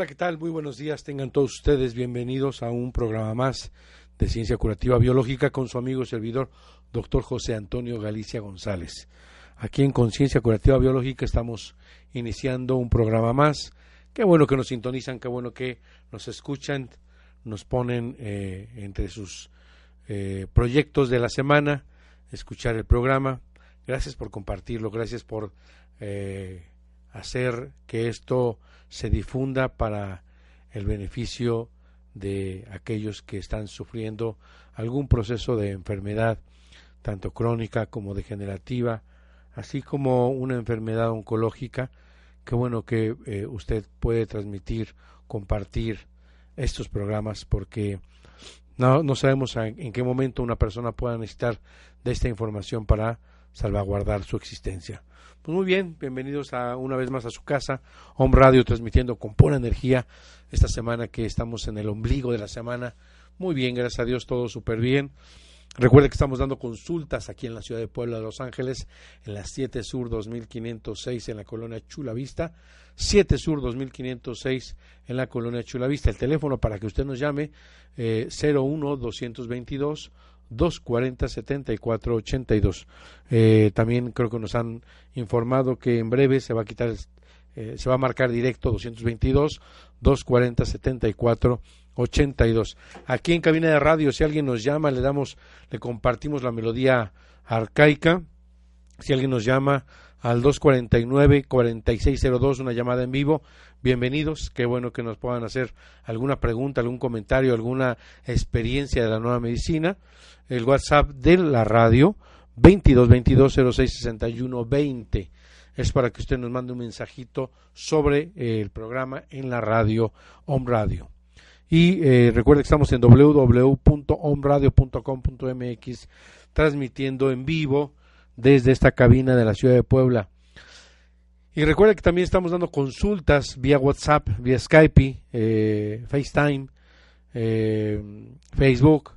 Hola, ¿qué tal? Muy buenos días. Tengan todos ustedes bienvenidos a un programa más de Ciencia Curativa Biológica con su amigo y servidor, doctor José Antonio Galicia González. Aquí en Conciencia Curativa Biológica estamos iniciando un programa más. Qué bueno que nos sintonizan, qué bueno que nos escuchan, nos ponen eh, entre sus eh, proyectos de la semana, escuchar el programa. Gracias por compartirlo, gracias por eh, hacer que esto se difunda para el beneficio de aquellos que están sufriendo algún proceso de enfermedad, tanto crónica como degenerativa, así como una enfermedad oncológica. Qué bueno que eh, usted puede transmitir, compartir estos programas porque no, no sabemos en, en qué momento una persona pueda necesitar de esta información para salvaguardar su existencia. Pues muy bien, bienvenidos a una vez más a su casa, Home Radio transmitiendo con pura energía esta semana que estamos en el ombligo de la semana. Muy bien, gracias a Dios, todo súper bien. Recuerde que estamos dando consultas aquí en la ciudad de Puebla de Los Ángeles, en la 7 Sur 2506 en la colonia Chula Vista, 7 Sur 2506 en la colonia Chula Vista. El teléfono para que usted nos llame eh, 01 222 240 74 82. Eh, también creo que nos han informado que en breve se va a quitar, eh, se va a marcar directo 222 240 74 82. Aquí en cabina de radio, si alguien nos llama, le damos, le compartimos la melodía arcaica. Si alguien nos llama al 249-4602, una llamada en vivo, bienvenidos. Qué bueno que nos puedan hacer alguna pregunta, algún comentario, alguna experiencia de la nueva medicina. El WhatsApp de la radio, 2222-0661-20. Es para que usted nos mande un mensajito sobre eh, el programa en la radio, Home Radio. Y eh, recuerde que estamos en www.omradio.com.mx transmitiendo en vivo desde esta cabina de la ciudad de Puebla. Y recuerde que también estamos dando consultas vía WhatsApp, vía Skype, eh, FaceTime, eh, Facebook,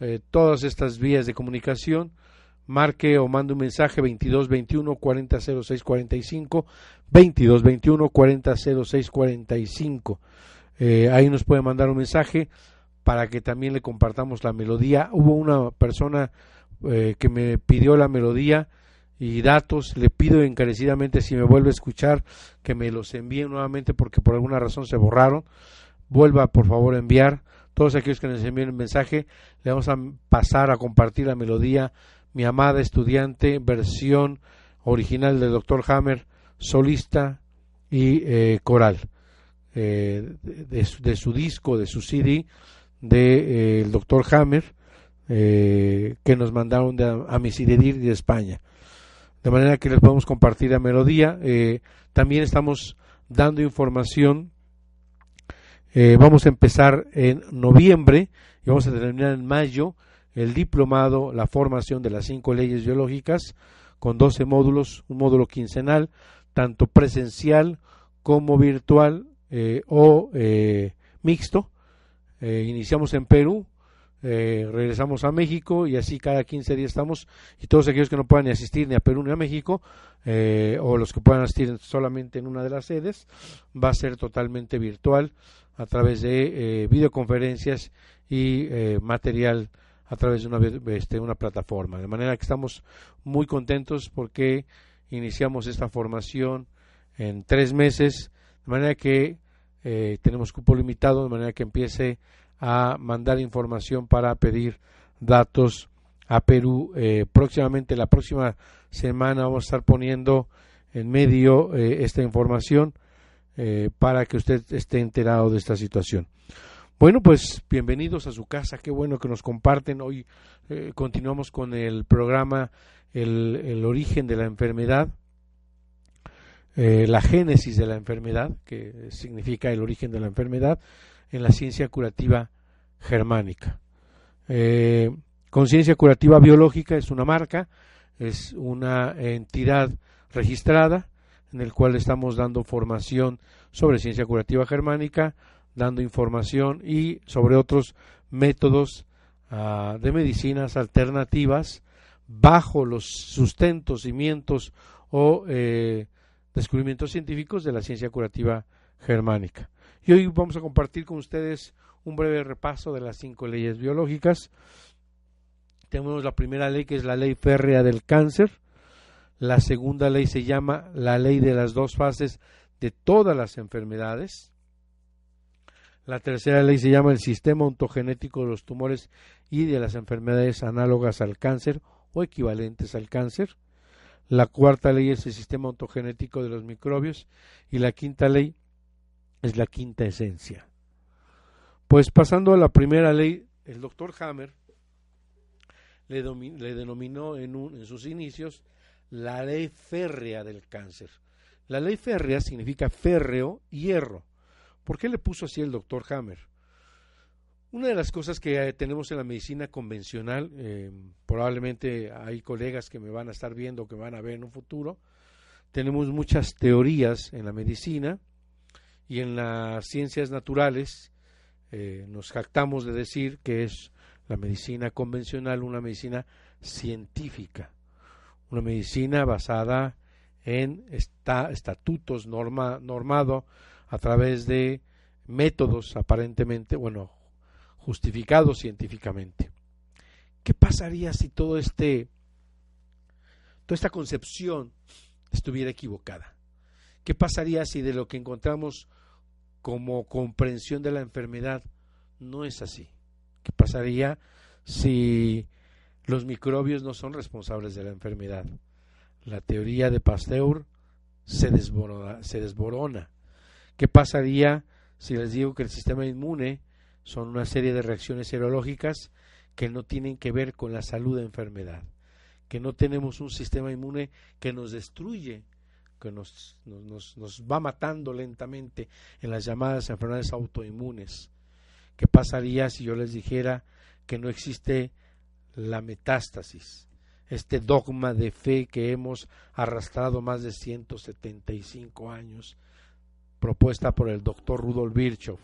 eh, todas estas vías de comunicación. Marque o mande un mensaje 2221 4006 45, 2221 4006 45. Eh, ahí nos puede mandar un mensaje para que también le compartamos la melodía. Hubo una persona eh, que me pidió la melodía y datos. Le pido encarecidamente si me vuelve a escuchar que me los envíe nuevamente porque por alguna razón se borraron. Vuelva por favor a enviar. Todos aquellos que nos envíen un mensaje, le vamos a pasar a compartir la melodía. Mi amada estudiante, versión original del Dr. Hammer, solista y eh, coral. Eh, de, su, disco, de su CD, de eh, el Dr. Hammer, eh, que nos mandaron de, a Misidedir de España. De manera que les podemos compartir la melodía. Eh, también estamos dando información. Eh, vamos a empezar en noviembre y vamos a terminar en mayo el diplomado, la formación de las cinco leyes biológicas con 12 módulos, un módulo quincenal, tanto presencial como virtual o mixto. Iniciamos en Perú, eh, regresamos a México y así cada 15 días estamos y todos aquellos que no puedan ni asistir ni a Perú ni a México eh, o los que puedan asistir solamente en una de las sedes va a ser totalmente virtual a través de eh, videoconferencias y eh, material a través de una, este, una plataforma. De manera que estamos muy contentos porque iniciamos esta formación en tres meses, de manera que eh, tenemos cupo limitado, de manera que empiece a mandar información para pedir datos a Perú. Eh, próximamente, la próxima semana vamos a estar poniendo en medio eh, esta información eh, para que usted esté enterado de esta situación. Bueno, pues bienvenidos a su casa, qué bueno que nos comparten. Hoy eh, continuamos con el programa el, origen de la enfermedad, la génesis de la enfermedad, que significa el origen de la enfermedad, en la ciencia curativa germánica. Eh, Conciencia Curativa Biológica es una marca, es una entidad registrada en el cual estamos dando formación sobre ciencia curativa germánica, dando información y sobre otros métodos uh, de medicinas alternativas bajo los sustentos, cimientos o eh, descubrimientos científicos de la ciencia curativa germánica. Y hoy vamos a compartir con ustedes un breve repaso de las cinco leyes biológicas. Tenemos la primera ley que es la ley férrea del cáncer. La segunda ley se llama la ley de las dos fases de todas las enfermedades. La tercera ley se llama el sistema ontogenético de los tumores y de las enfermedades análogas al cáncer o equivalentes al cáncer. La cuarta ley es el sistema ontogenético de los microbios y la quinta ley es la quinta esencia. Pues pasando a la primera ley, el doctor Hammer le, denominó en, un, en sus inicios la ley férrea del cáncer. La ley férrea significa férreo, hierro. ¿Por qué le puso así el doctor Hammer? Una de las cosas que eh, tenemos en la medicina convencional, eh, probablemente hay colegas que me van a estar viendo, que me van a ver en un futuro, tenemos muchas teorías en la medicina y en las ciencias naturales eh, nos jactamos de decir que es la medicina convencional una medicina científica, una medicina basada en esta, estatutos norma, normado a través de métodos aparentemente, bueno, justificados científicamente. ¿Qué pasaría si todo este, toda esta concepción estuviera equivocada? ¿Qué pasaría si de lo que encontramos como comprensión de la enfermedad no es así? ¿Qué pasaría si los microbios no son responsables de la enfermedad? La teoría de Pasteur se desborona. ¿Qué pasaría si les digo que el sistema inmune son una serie de reacciones serológicas que no tienen que ver con la salud de enfermedad? Que no tenemos un sistema inmune que nos destruye, que nos, nos, nos va matando lentamente en las llamadas enfermedades autoinmunes. ¿Qué pasaría si yo les dijera que no existe la metástasis? este dogma de fe que hemos arrastrado más de 175 años, propuesta por el doctor Rudolf Virchow.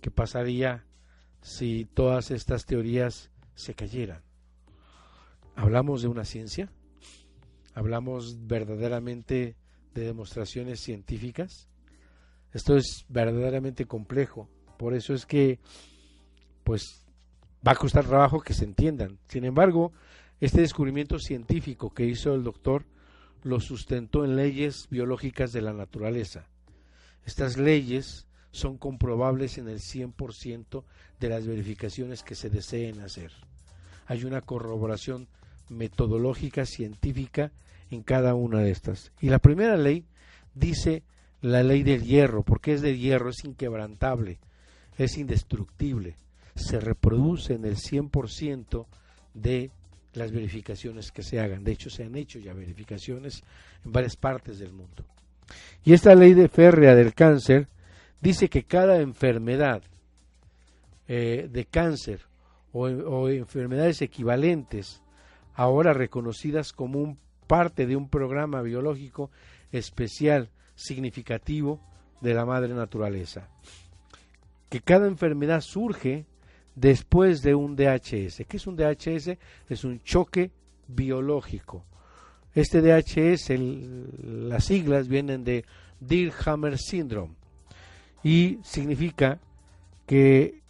¿Qué pasaría si todas estas teorías se cayeran? ¿Hablamos de una ciencia? ¿Hablamos verdaderamente de demostraciones científicas? Esto es verdaderamente complejo. Por eso es que, pues, va a costar trabajo que se entiendan. Sin embargo, este descubrimiento científico que hizo el doctor lo sustentó en leyes biológicas de la naturaleza. Estas leyes son comprobables en el 100% de las verificaciones que se deseen hacer. Hay una corroboración metodológica científica en cada una de estas. Y la primera ley dice la ley del hierro, porque es de hierro, es inquebrantable, es indestructible, se reproduce en el 100% de las verificaciones que se hagan. De hecho, se han hecho ya verificaciones en varias partes del mundo. Y esta ley de férrea del cáncer dice que cada enfermedad eh, de cáncer o, o, enfermedades equivalentes, ahora reconocidas como un parte de un programa biológico especial, significativo de la madre naturaleza. Que cada enfermedad surge después de un DHS. ¿Qué es un DHS? Es un choque biológico. Este DHS, las siglas vienen de Deer-Hammer Syndrome y significa que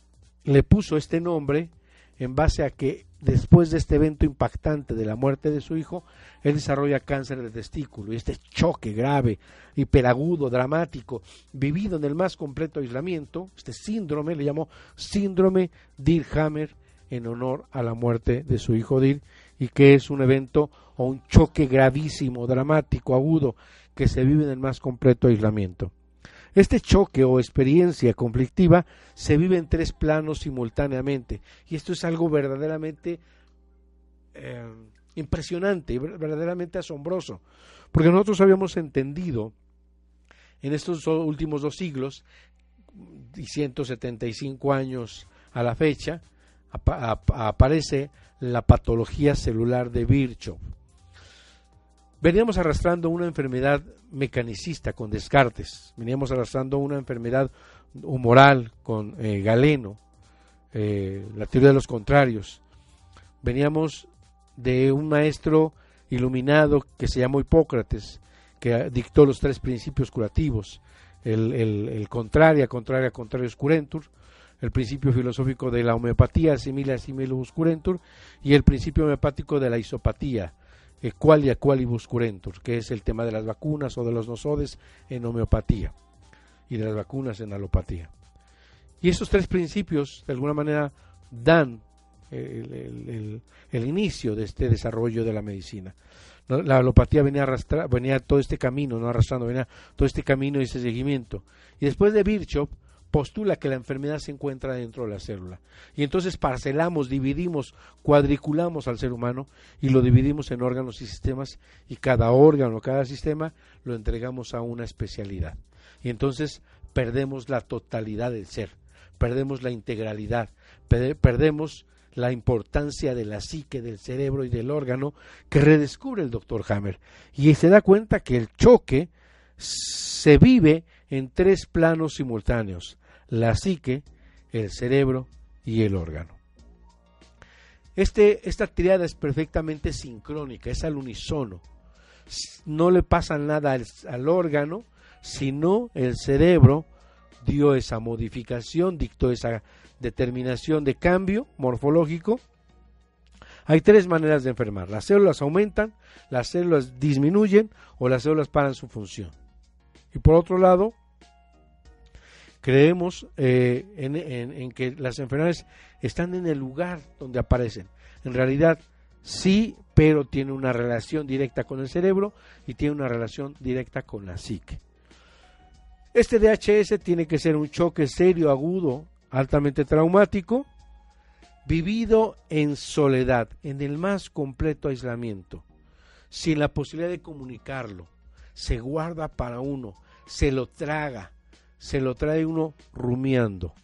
le puso este nombre en base a que después de este evento impactante de la muerte de su hijo, él desarrolla cáncer de testículo y este choque grave, hiperagudo, dramático, vivido en el más completo aislamiento, este síndrome le llamó síndrome Deer-Hammer en honor a la muerte de su hijo Deer y que es un evento o un choque gravísimo, dramático, agudo, que se vive en el más completo aislamiento. Este choque o experiencia conflictiva se vive en tres planos simultáneamente y esto es algo verdaderamente eh, impresionante, ver- verdaderamente asombroso, porque nosotros habíamos entendido en estos últimos dos siglos y 175 años a la fecha, apa- ap- aparece la patología celular de Virchow. Veníamos arrastrando una enfermedad mecanicista con Descartes, veníamos arrastrando una enfermedad humoral con eh, Galeno, eh, la teoría de los contrarios. Veníamos de un maestro iluminado que se llamó Hipócrates, que dictó los tres principios curativos, el, el, el contraria, contraria, curentur, el principio filosófico de la homeopatía, simile similibus curentur, y el principio homeopático de la isopatía, eh, qualia curentur, que es el tema de las vacunas o de los nosodes en homeopatía y de las vacunas en alopatía. Y esos tres principios, de alguna manera, dan el, el- inicio de este desarrollo de la medicina. La alopatía venía, arrastra, venía todo este camino, no arrastrando, venía todo este camino y ese seguimiento. Y después de Virchow, postula que la enfermedad se encuentra dentro de la célula. Y entonces parcelamos, dividimos, cuadriculamos al ser humano y lo dividimos en órganos y sistemas y cada órgano, cada sistema lo entregamos a una especialidad. Y entonces perdemos la totalidad del ser, perdemos la integralidad, perde- perdemos la importancia de la psique, del cerebro y del órgano que redescubre el doctor Hammer. Y se da cuenta que el choque se vive en tres planos simultáneos, la psique, el cerebro y el órgano. Este, esta triada es perfectamente sincrónica, es al unísono. No le pasa nada al, al órgano, sino el cerebro dio esa modificación, dictó esa determinación de cambio morfológico. Hay tres maneras de enfermar. Las células aumentan, las células disminuyen o las células paran su función. Y por otro lado, creemos eh, en, en- en que las enfermedades están en el lugar donde aparecen. En realidad, sí, pero tiene una relación directa con el cerebro y tiene una relación directa con la psique. Este DHS tiene que ser un choque serio, agudo, altamente traumático, vivido en soledad, en el más completo aislamiento, sin la posibilidad de comunicarlo. Se guarda para uno, se lo traga, se lo trae uno rumiando.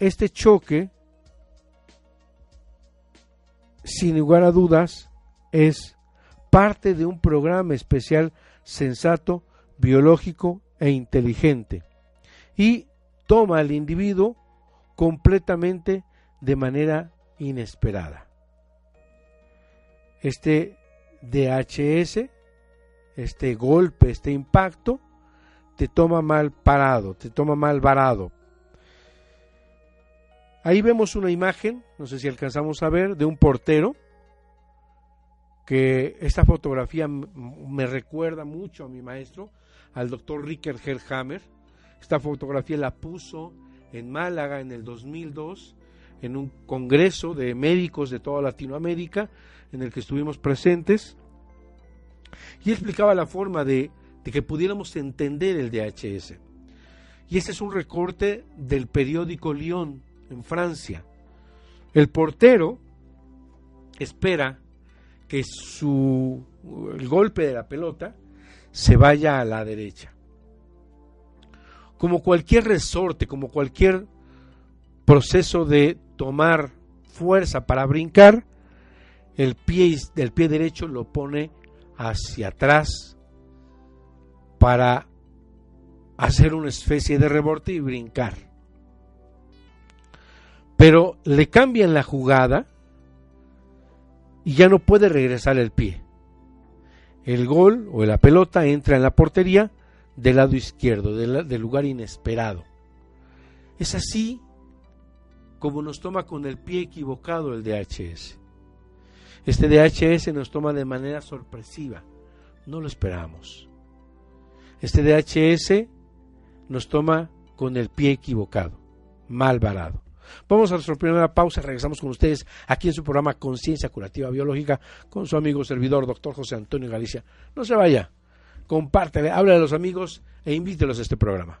Este choque, sin lugar a dudas, es parte de un programa especial sensato, biológico e inteligente y toma al individuo completamente de manera inesperada. Este DHS, este golpe, este impacto, te toma mal parado, te toma mal varado. Ahí vemos una imagen, no sé si alcanzamos a ver, de un portero, que esta fotografía me recuerda mucho a mi maestro, al doctor Ricker Herhammer. Esta fotografía la puso en Málaga en el 2002, en un congreso de médicos de toda Latinoamérica, en el que estuvimos presentes, y explicaba la forma de, de que pudiéramos entender el DHS. Y este es un recorte del periódico Lyon, en Francia. El portero espera que su el golpe de la pelota se vaya a la derecha. Como cualquier resorte, como cualquier proceso de tomar fuerza para brincar, el pie, el pie derecho lo pone hacia atrás para hacer una especie de rebote y brincar. pero le cambian la jugada y ya no puede regresar el pie. El gol o la pelota entra en la portería del lado izquierdo, del, del lugar inesperado. Es así como nos toma con el pie equivocado el DHS. Este DHS nos toma de manera sorpresiva, no lo esperamos. Este DHS nos toma con el pie equivocado, mal varado. Vamos a nuestra primera pausa, regresamos con ustedes aquí en su programa Conciencia Curativa Biológica con su amigo servidor, doctor José Antonio Galicia. No se vaya, compártele, hable a los amigos e invítelos a este programa.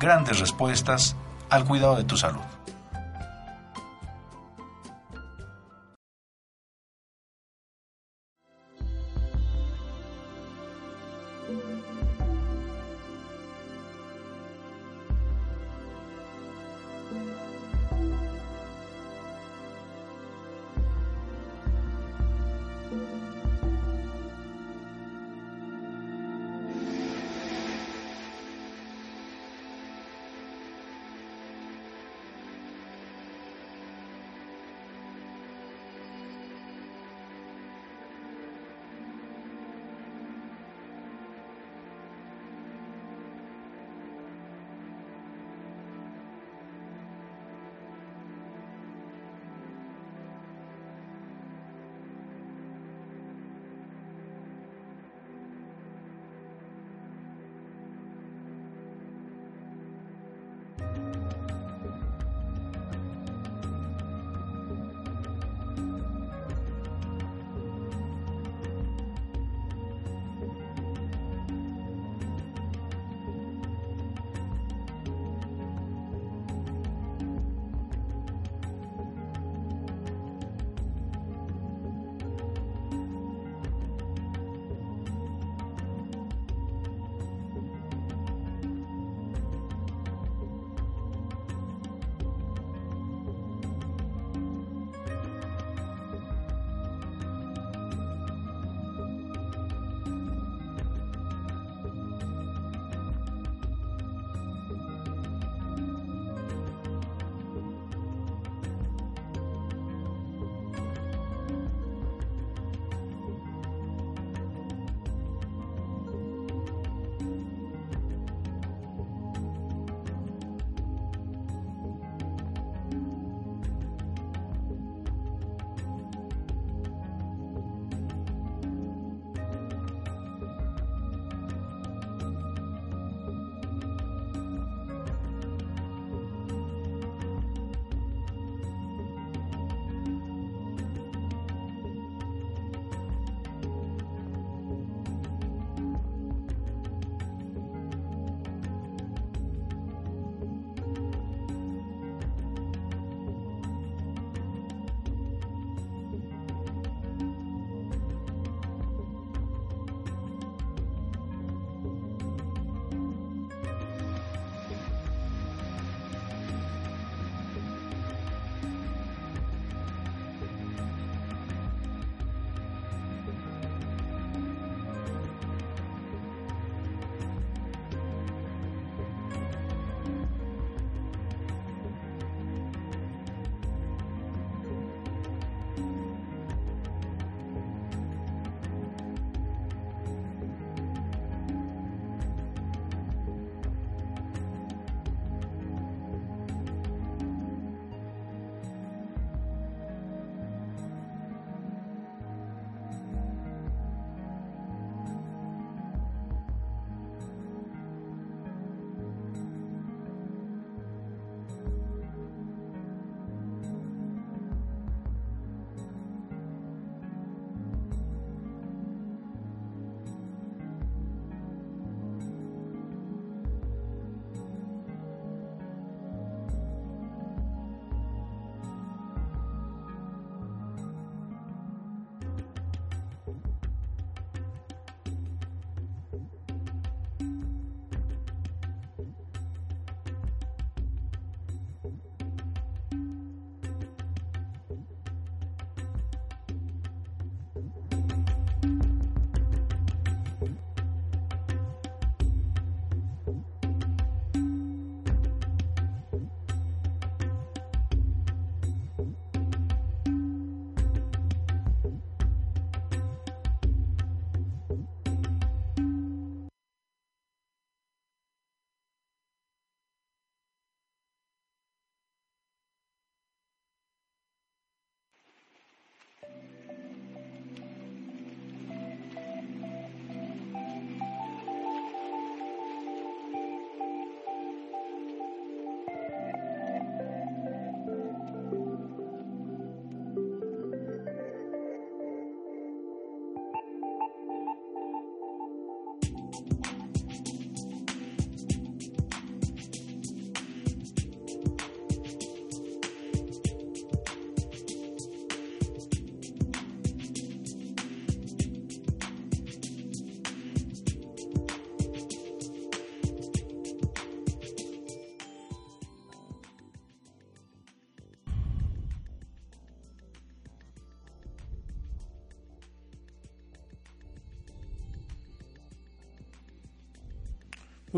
grandes respuestas al cuidado de tu salud.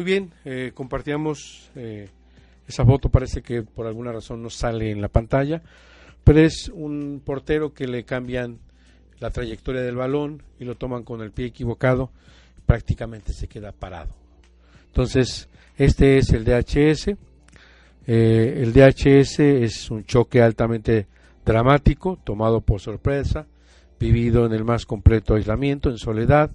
Muy bien, eh, compartíamos eh, esa foto, parece que por alguna razón no sale en la pantalla, pero es un portero que le cambian la trayectoria del balón y lo toman con el pie equivocado, prácticamente se queda parado. Entonces, este es el DHS. Eh, el DHS es un choque altamente dramático, tomado por sorpresa, vivido en el más completo aislamiento, en soledad,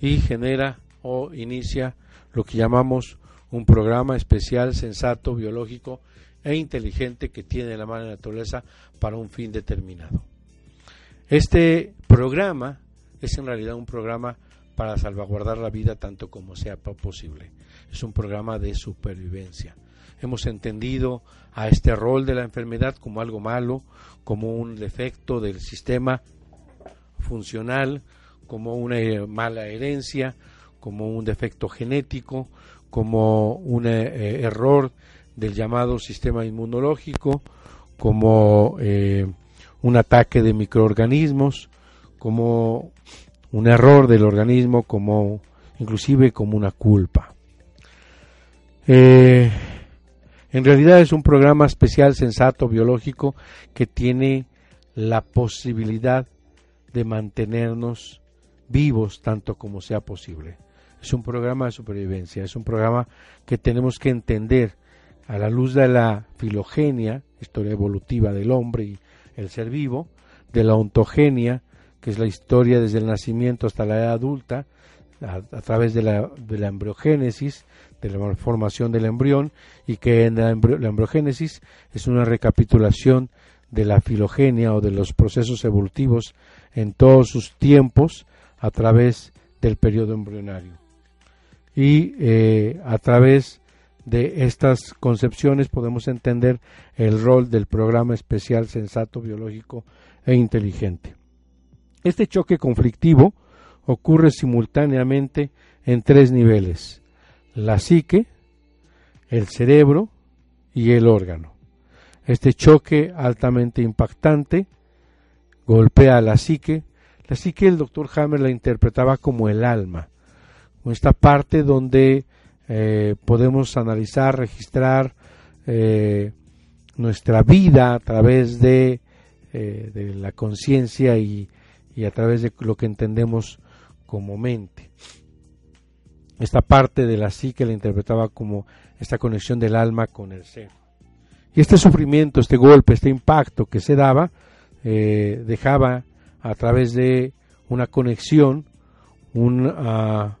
y genera o inicia lo que llamamos un programa especial, sensato, biológico e inteligente que tiene la mano naturaleza para un fin determinado. Este programa es en realidad un programa para salvaguardar la vida tanto como sea posible. Es un programa de supervivencia. Hemos entendido a este rol de la enfermedad como algo malo, como un defecto del sistema funcional, como una eh, mala herencia, como un defecto genético, como un eh, error del llamado sistema inmunológico, como eh, un ataque de microorganismos, como un error del organismo, como inclusive como una culpa. Eh, en realidad es un programa especial, sensato, biológico, que tiene la posibilidad de mantenernos vivos tanto como sea posible. Es un programa de supervivencia, es un programa que tenemos que entender a la luz de la filogenia, historia evolutiva del hombre y el ser vivo, de la ontogenia, que es la historia desde el nacimiento hasta la edad adulta, a, través de la, de la, embriogénesis, de la formación del embrión, y que en la, la, embriogénesis es una recapitulación de la filogenia o de los procesos evolutivos en todos sus tiempos a través del periodo embrionario. Y eh, a través de estas concepciones podemos entender el rol del programa especial sensato, biológico e inteligente. Este choque conflictivo ocurre simultáneamente en tres niveles, la psique, el cerebro y el órgano. Este choque altamente impactante golpea a la psique. La psique el doctor Hammer la interpretaba como el alma, esta parte donde eh, podemos analizar, registrar eh, nuestra vida a través de, eh, de la conciencia y, y, a través de lo que entendemos como mente. Esta parte de la psique la interpretaba como esta conexión del alma con el ser. Y este sufrimiento, este golpe, este impacto que se daba, dejaba a través de una conexión, un, uh,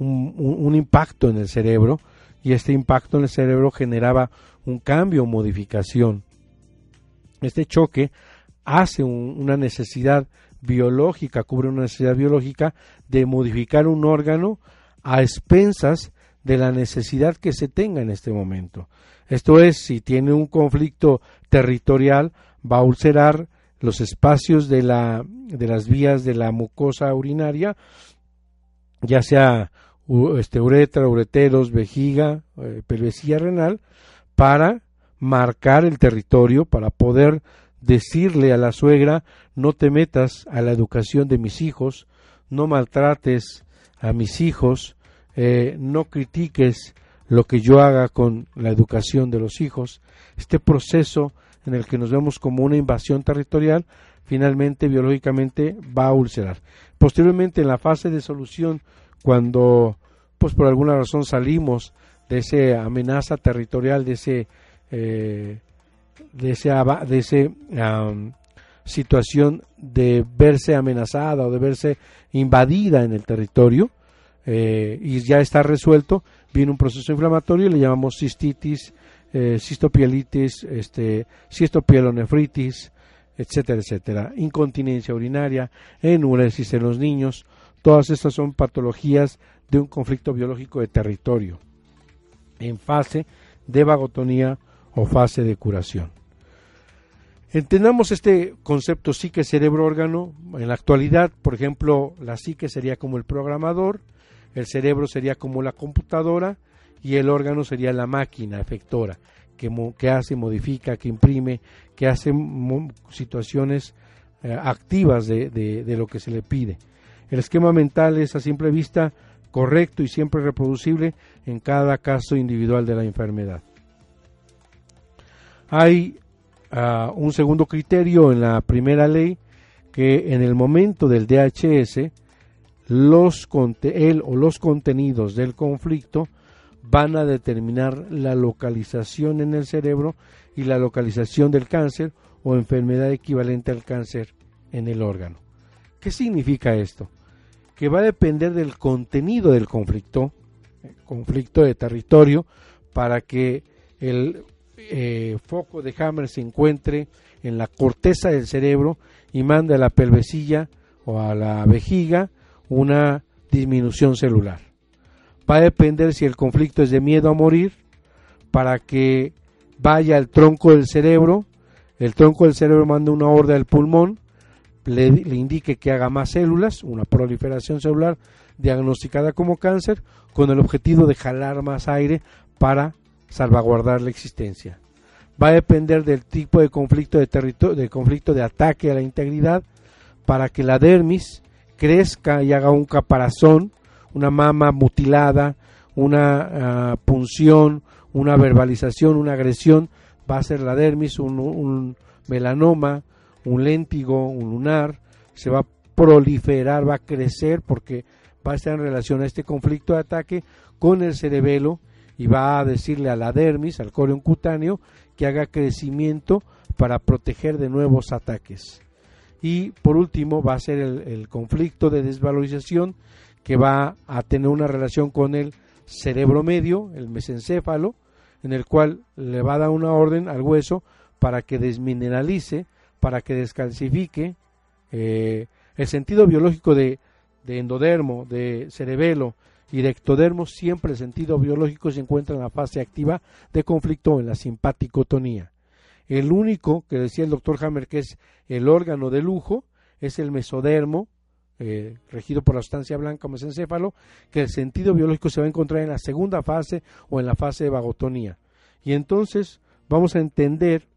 un, impacto en el cerebro y este impacto en el cerebro generaba un cambio modificación. Este choque hace una necesidad biológica, cubre una necesidad biológica de modificar un órgano a expensas de la necesidad que se tenga en este momento. Esto es, si tiene un conflicto territorial, va a ulcerar los espacios de, la, de las vías de la mucosa urinaria, ya sea este, uretra, ureteros, vejiga, eh, renal, para marcar el territorio, para poder decirle a la suegra, no te metas a la educación de mis hijos, no maltrates a mis hijos, eh, no critiques lo que yo haga con la educación de los hijos. Este proceso en el que nos vemos como una invasión territorial, finalmente biológicamente va a ulcerar. Posteriormente, en la fase de solución cuando pues por alguna razón salimos de esa amenaza territorial, de ese eh, de ese, de ese situación de verse amenazada o de verse invadida en el territorio eh, y ya está resuelto, viene un proceso inflamatorio, le llamamos cistitis, eh, cistopielitis, este, cistopielonefritis, etcétera, etcétera, incontinencia urinaria, enuresis en los niños, Todas estas son patologías de un conflicto biológico de territorio en fase de vagotonía o fase de curación. Entendamos este concepto psique cerebro órgano. En la actualidad, por ejemplo, la psique sería como el programador, el cerebro sería como la computadora y el órgano sería la máquina efectora que, hace, modifica, que imprime, que hace situaciones eh, activas de lo que se le pide. El esquema mental es a simple vista correcto y siempre reproducible en cada caso individual de la enfermedad. Hay uh, un segundo criterio en la primera ley que en el momento del DHS los él o los contenidos del conflicto van a determinar la localización en el cerebro y la localización del cáncer o enfermedad equivalente al cáncer en el órgano. ¿Qué significa esto? Que va a depender del contenido del conflicto, conflicto de territorio, para que el eh, foco de Hammer se encuentre en la corteza del cerebro y mande a la pelvecilla o a la vejiga una disminución celular. Va a depender si el conflicto es de miedo a morir, para que vaya al tronco del cerebro, el tronco del cerebro manda una orden al pulmón, le, indique que haga más células, una proliferación celular diagnosticada como cáncer, con el objetivo de jalar más aire para salvaguardar la existencia. Va a depender del tipo de conflicto de, de conflicto de ataque a la integridad para que la dermis crezca y haga un caparazón, una mama mutilada, una ah, punción, una verbalización, una agresión, va a ser la dermis, un, melanoma, un léntigo, un lunar, se va a proliferar, va a crecer porque va a estar en relación a este conflicto de ataque con el cerebelo y va a decirle a la dermis, al corion cutáneo, que haga crecimiento para proteger de nuevos ataques. Y por último va a ser el, conflicto de desvalorización que va a tener una relación con el cerebro medio, el mesencéfalo, en el cual le va a dar una orden al hueso para que desmineralice, para que descalcifique. Eh, el sentido biológico de, de, endodermo, de cerebelo y de ectodermo, siempre el sentido biológico se encuentra en la fase activa de conflicto en la simpaticotonía. El único que decía el doctor Hammer que es el órgano de lujo es el mesodermo, eh, regido por la sustancia blanca o mesencéfalo, que el sentido biológico se va a encontrar en la segunda fase o en la fase de vagotonía. Y entonces vamos a entender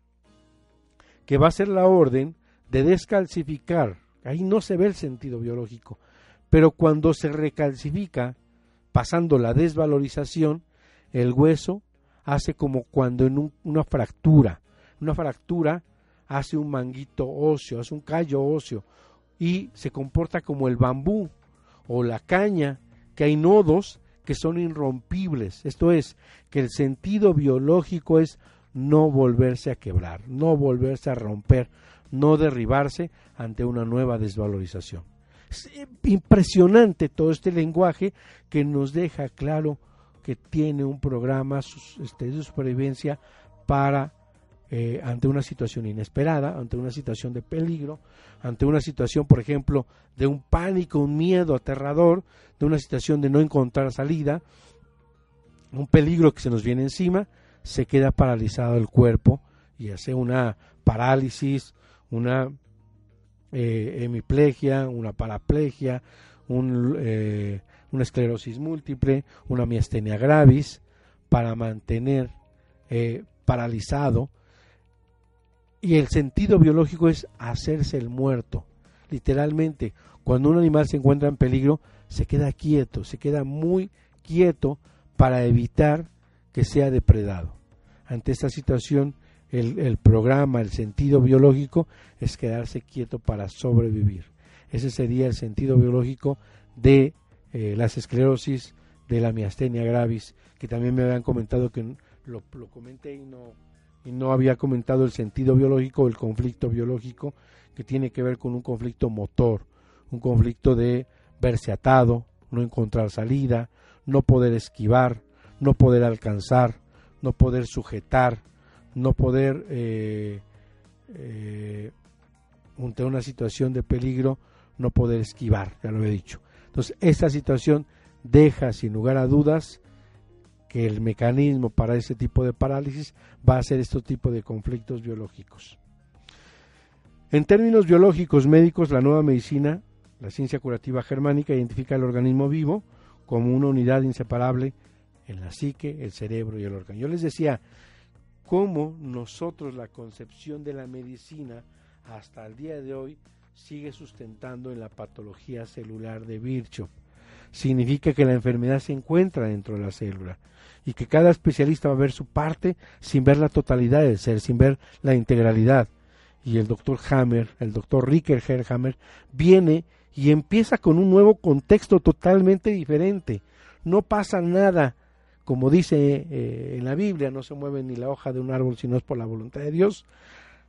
que va a ser la orden de descalcificar. Ahí no se ve el sentido biológico, pero cuando se recalcifica, pasando la desvalorización, el hueso hace como cuando en una fractura una fractura hace un manguito óseo, hace un callo óseo y se comporta como el bambú o la caña, que hay nodos que son irrompibles. Esto es, que el sentido biológico es no volverse a quebrar, no volverse a romper, no derribarse ante una nueva desvalorización. Es impresionante todo este lenguaje que nos deja claro que tiene un programa este, de supervivencia para eh, ante una situación inesperada, ante una situación de peligro, ante una situación, por ejemplo, de un pánico, un miedo aterrador, de una situación de no encontrar salida, un peligro que se nos viene encima, se queda paralizado el cuerpo y hace una parálisis, una eh, hemiplegia, una paraplegia, un, eh, una esclerosis múltiple, una miastenia gravis, para mantener paralizado y el sentido biológico es hacerse el muerto. Literalmente, cuando un animal se encuentra en peligro, se queda quieto, se queda muy quieto para evitar que sea depredado. Ante esta situación, el, programa, el sentido biológico es quedarse quieto para sobrevivir. Ese sería el sentido biológico de eh, las esclerosis, de la miastenia gravis, que también me habían comentado que lo, lo comenté y no, y no había comentado el sentido biológico, el conflicto biológico, que tiene que ver con un conflicto motor, un conflicto de verse atado, no encontrar salida, no poder esquivar, no poder alcanzar, no poder sujetar, no poder, eh, eh, ante una situación de peligro, no poder esquivar, ya lo he dicho. Entonces, esta situación deja sin lugar a dudas que el mecanismo para ese tipo de parálisis va a ser este tipo de conflictos biológicos. En términos biológicos médicos, la nueva medicina, la ciencia curativa germánica, identifica el organismo vivo como una unidad inseparable en la psique, el cerebro y el órgano. Yo les decía cómo nosotros la concepción de la medicina hasta el día de hoy sigue sustentando en la patología celular de Virchow significa que la enfermedad se encuentra dentro de la célula y que cada especialista va a ver su parte sin ver la totalidad del ser, sin ver la integralidad. Y el doctor Hammer, el doctor Ricker Hammer, viene y empieza con un nuevo contexto totalmente diferente. No pasa nada, como dice eh, en la Biblia, no se mueve ni la hoja de un árbol si no es por la voluntad de Dios.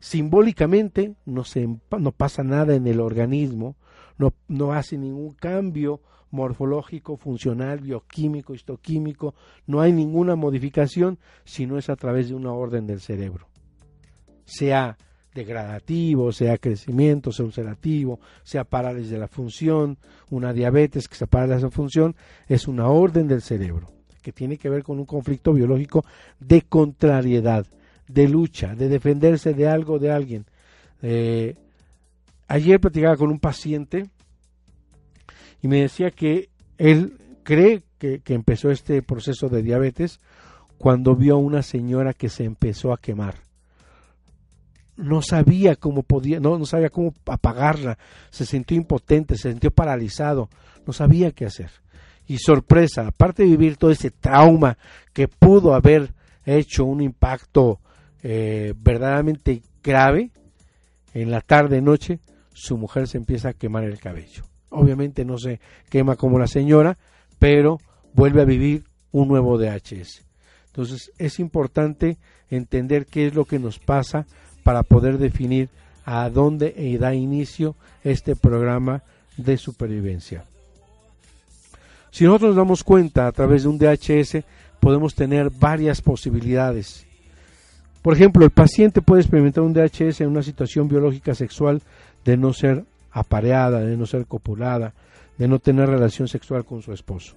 Simbólicamente no, se, no pasa nada en el organismo, no, no hace ningún cambio morfológico, funcional, bioquímico, histoquímico, no hay ninguna modificación si no es a través de una orden del cerebro. Sea degradativo, sea crecimiento, sea ulcerativo, sea parálisis de la función, una diabetes que se de esa función, es una orden del cerebro que tiene que ver con un conflicto biológico de contrariedad, de lucha, de defenderse de algo, de alguien. Eh, ayer platicaba con un paciente y me decía que él cree que, empezó este proceso de diabetes cuando vio a una señora que se empezó a quemar no sabía cómo podía, no sabía cómo apagarla, se sintió impotente, se sintió paralizado, no sabía qué hacer. Y sorpresa, aparte de vivir todo ese trauma que pudo haber hecho un impacto eh, verdaderamente grave, en la tarde noche su mujer se empieza a quemar el cabello. Obviamente no se quema como la señora, pero vuelve a vivir un nuevo DHS. Entonces es importante entender qué es lo que nos pasa para poder definir a dónde da inicio este programa de supervivencia. Si nosotros nos damos cuenta a través de un DHS, podemos tener varias posibilidades. Por ejemplo, el paciente puede experimentar un DHS en una situación biológica sexual de no ser apareada, de no ser copulada, de no tener relación sexual con su esposo.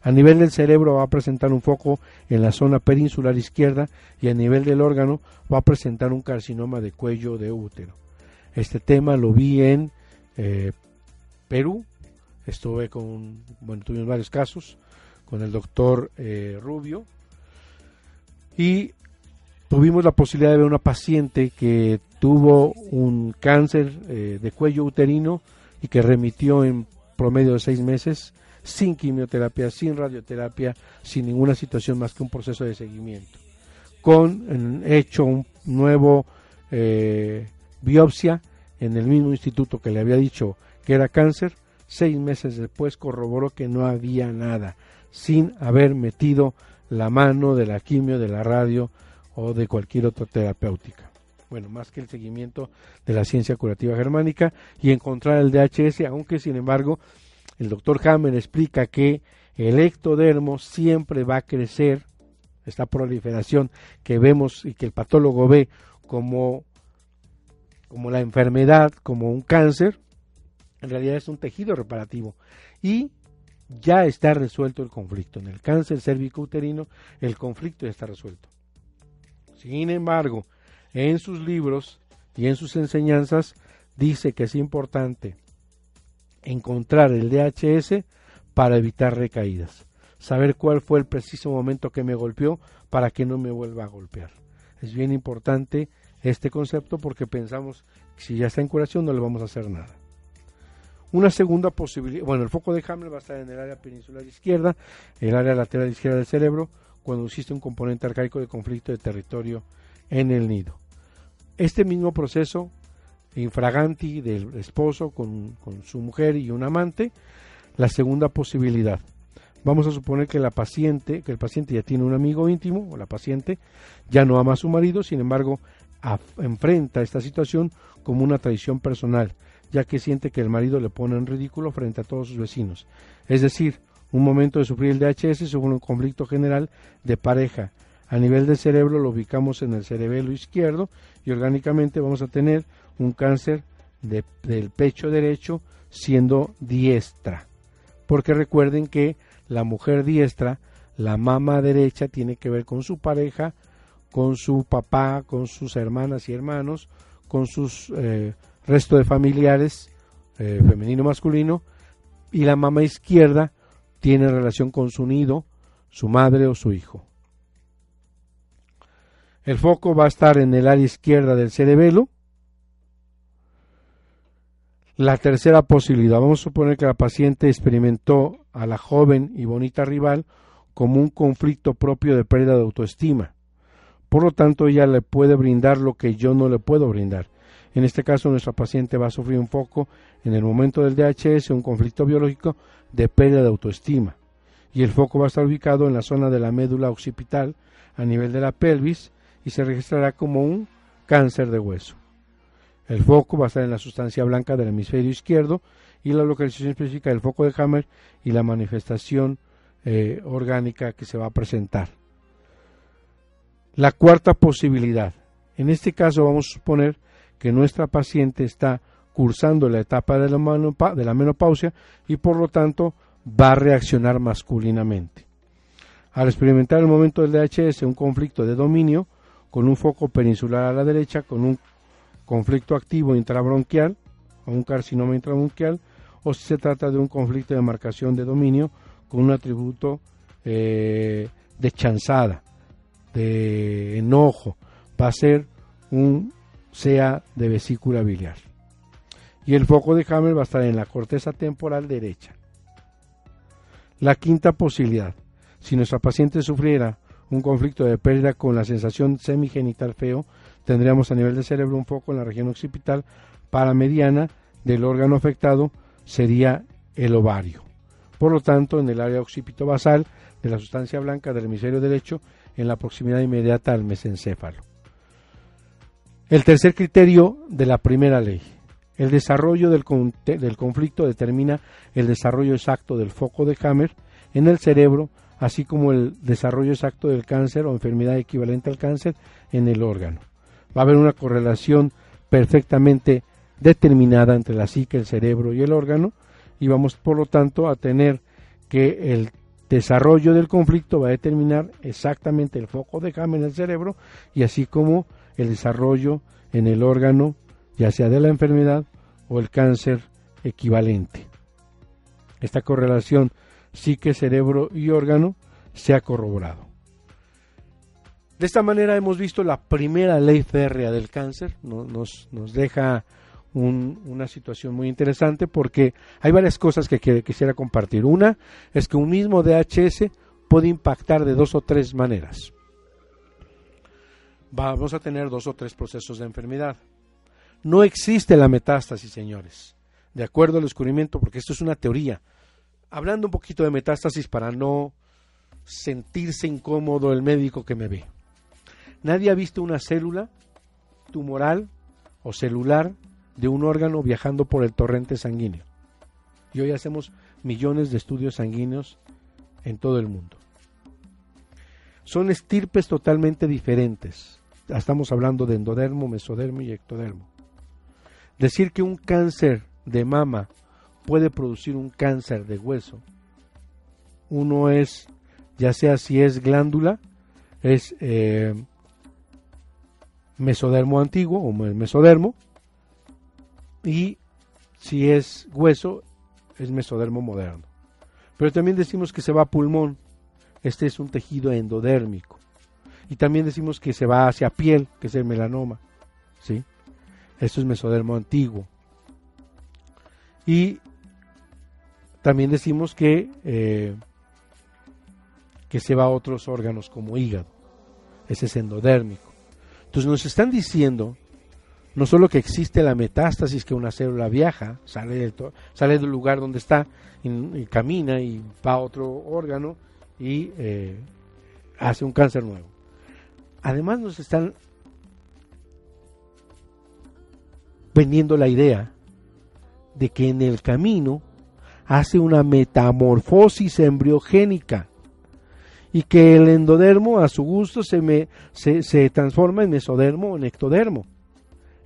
A nivel del cerebro va a presentar un foco en la zona peninsular izquierda y a nivel del órgano va a presentar un carcinoma de cuello de útero. Este tema lo vi en eh, Perú, estuve con, bueno, tuvimos varios casos con el doctor eh, Rubio y tuvimos la posibilidad de ver una paciente que tuvo un cáncer eh, de cuello uterino y que remitió en promedio de seis meses sin quimioterapia, sin radioterapia, sin ninguna situación más que un proceso de seguimiento. Con hecho un nuevo eh, biopsia en el mismo instituto que le había dicho que era cáncer, seis meses después corroboró que no había nada, sin haber metido la mano de la quimio, de la radio o de cualquier otra terapéutica. Bueno, más que el seguimiento de la ciencia curativa germánica y encontrar el DHS, aunque sin embargo el doctor Hammer explica que el ectodermo siempre va a crecer, esta proliferación que vemos y que el patólogo ve como, como la enfermedad, como un cáncer, en realidad es un tejido reparativo y ya está resuelto el conflicto. En el cáncer cérvico-uterino el conflicto ya está resuelto. Sin embargo, en sus libros y en sus enseñanzas dice que es importante encontrar el DHS para evitar recaídas. Saber cuál fue el preciso momento que me golpeó para que no me vuelva a golpear. Es bien importante este concepto porque pensamos que si ya está en curación no le vamos a hacer nada. Una segunda posibilidad, bueno, el foco de Hamlet va a estar en el área peninsular izquierda, el área lateral izquierda del cerebro, cuando existe un componente arcaico de conflicto de territorio en el nido. Este mismo proceso infraganti del esposo con, su mujer y un amante. La segunda posibilidad. Vamos a suponer que la paciente, que el paciente ya tiene un amigo íntimo, o la paciente ya no ama a su marido, sin embargo, enfrenta esta situación como una traición personal, ya que siente que el marido le pone en ridículo frente a todos sus vecinos. Es decir, un momento de sufrir el DHS según un conflicto general de pareja. A nivel del cerebro lo ubicamos en el cerebelo izquierdo y orgánicamente vamos a tener un cáncer del pecho derecho siendo diestra. Porque recuerden que la mujer diestra, la mama derecha tiene que ver con su pareja, con su papá, con sus hermanas y hermanos, con sus eh, resto de familiares, eh, femenino masculino, y la mama izquierda tiene relación con su nido, su madre o su hijo. El foco va a estar en el área izquierda del cerebelo, La tercera posibilidad, vamos a suponer que la paciente experimentó a la joven y bonita rival como un conflicto propio de pérdida de autoestima. Por lo tanto, ella le puede brindar lo que yo no le puedo brindar. En este caso, nuestra paciente va a sufrir un foco en el momento del DHS, un conflicto biológico de pérdida de autoestima. Y el foco va a estar ubicado en la zona de la médula occipital, a nivel de la pelvis, y se registrará como un cáncer de hueso. El foco va a estar en la sustancia blanca del hemisferio izquierdo y la localización específica del foco de Hammer y la manifestación eh, orgánica que se va a presentar. La cuarta posibilidad. En este caso vamos a suponer que nuestra paciente está cursando la etapa de la, menopausia y por lo tanto va a reaccionar masculinamente. Al experimentar el momento del DHS un conflicto de dominio con un foco peninsular a la derecha, con un conflicto activo intrabronquial o un carcinoma intravronquial o si se trata de un conflicto de marcación de dominio con un atributo eh, de chanzada, de enojo, va a ser un sea de vesícula biliar. Y el foco de Hammer va a estar en la corteza temporal derecha. La quinta posibilidad, si nuestra paciente sufriera un conflicto de pérdida con la sensación semigenital feo, tendríamos a nivel de cerebro un foco en la región occipital paramediana del órgano afectado sería el ovario. Por lo tanto, en el área occipito-basal de la sustancia blanca del hemisferio derecho, en la proximidad inmediata al mesencéfalo. El tercer criterio de la primera ley. El desarrollo del, del conflicto determina el desarrollo exacto del foco de Hammer en el cerebro, así como el desarrollo exacto del cáncer o enfermedad equivalente al cáncer en el órgano va a haber una correlación perfectamente determinada entre la psique, el cerebro y el órgano y vamos por lo tanto a tener que el desarrollo del conflicto va a determinar exactamente el foco de Hammer en el cerebro y así como el desarrollo en el órgano ya sea de la enfermedad o el cáncer equivalente. Esta correlación psique, cerebro y órgano se ha corroborado. De esta manera hemos visto la primera ley férrea del cáncer, nos, nos deja una situación muy interesante porque hay varias cosas que, quisiera compartir. Una es que un mismo DHS puede impactar de dos o tres maneras. Vamos a tener dos o tres procesos de enfermedad. No existe la metástasis, señores, de acuerdo al descubrimiento, porque esto es una teoría. Hablando un poquito de metástasis para no sentirse incómodo el médico que me ve. Nadie ha visto una célula tumoral o celular de un órgano viajando por el torrente sanguíneo. Y hoy hacemos millones de estudios sanguíneos en todo el mundo. Son estirpes totalmente diferentes. Estamos hablando de endodermo, mesodermo y ectodermo. Decir que un cáncer de mama puede producir un cáncer de hueso, uno es, ya sea si es glándula, es eh, mesodermo antiguo o mesodermo y si es hueso es mesodermo moderno. Pero también decimos que se va a pulmón, este es un tejido endodérmico. Y también decimos que se va hacia piel, que es el melanoma, ¿sí? Esto es mesodermo antiguo. Y también decimos que, eh, que se va a otros órganos como hígado, ese es endodérmico. Entonces nos están diciendo no solo que existe la metástasis, que una célula viaja, sale del, sale del lugar donde está, y, camina y va a otro órgano y eh, hace un cáncer nuevo. Además nos están vendiendo la idea de que en el camino hace una metamorfosis embriogénica y que el endodermo a su gusto se, me, se, transforma en mesodermo o en ectodermo.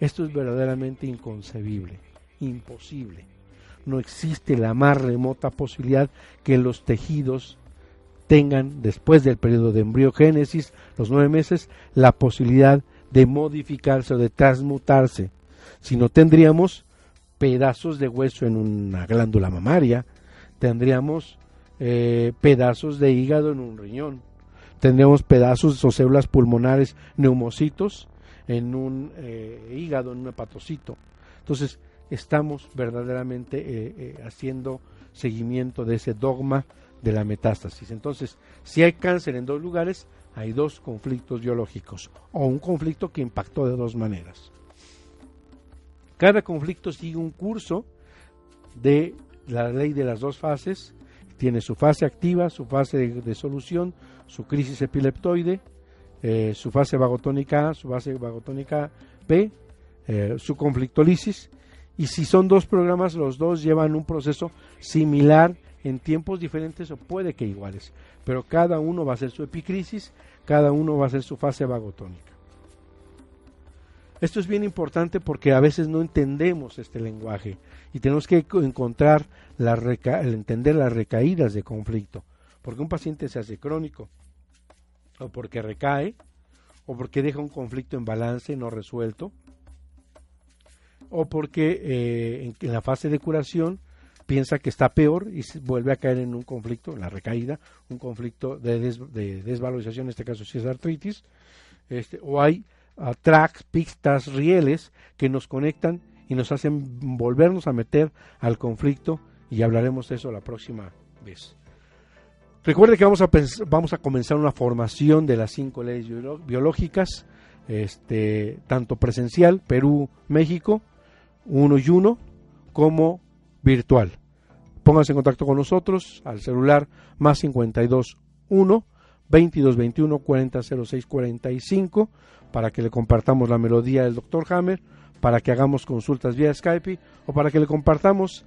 Esto es verdaderamente inconcebible, imposible. No existe la más remota posibilidad que los tejidos tengan, después del periodo de embriogénesis, los nueve meses, la posibilidad de modificarse o de transmutarse. Si no tendríamos pedazos de hueso en una glándula mamaria, tendríamos eh, pedazos de hígado en un riñón. Tendríamos pedazos o células pulmonares neumocitos en un eh, hígado, en un hepatocito. Entonces, estamos verdaderamente eh, eh, haciendo seguimiento de ese dogma de la metástasis. Entonces, si hay cáncer en dos lugares, hay dos conflictos biológicos o un conflicto que impactó de dos maneras. Cada conflicto sigue un curso de la ley de las dos fases. Tiene su fase activa, su fase de, solución, su crisis epileptoide, eh, su fase vagotónica A, su fase vagotónica B, eh, su conflictolisis. Y si son dos programas, los dos llevan un proceso similar en tiempos diferentes o puede que iguales, pero cada uno va a ser su epicrisis, cada uno va a ser su fase vagotónica. Esto es bien importante porque a veces no entendemos este lenguaje y tenemos que encontrar la entender las recaídas de conflicto, porque un paciente se hace crónico o porque recae o porque deja un conflicto en balance no resuelto o porque eh, en la fase de curación piensa que está peor y vuelve a caer en un conflicto, en la recaída, un conflicto de, desvalorización, en este caso si es artritis, este, o hay uh, tracks, pistas, rieles que nos conectan y nos hacen volvernos a meter al conflicto y hablaremos de eso la próxima vez. Recuerde que vamos a, vamos a comenzar una formación de las cinco leyes biológicas, este, tanto presencial, Perú, México, uno y uno, como virtual. Pónganse en contacto con nosotros al celular más 52 1 22 21 40 06 45 para que le compartamos la melodía del Dr. Hammer, para que hagamos consultas vía Skype o para que le compartamos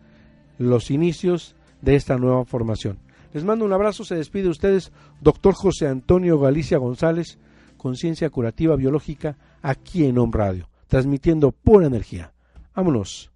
los inicios de esta nueva formación. Les mando un abrazo, se despide de ustedes Dr. José Antonio Galicia González, Conciencia Curativa Biológica, aquí en Home Radio, transmitiendo pura energía. Vámonos.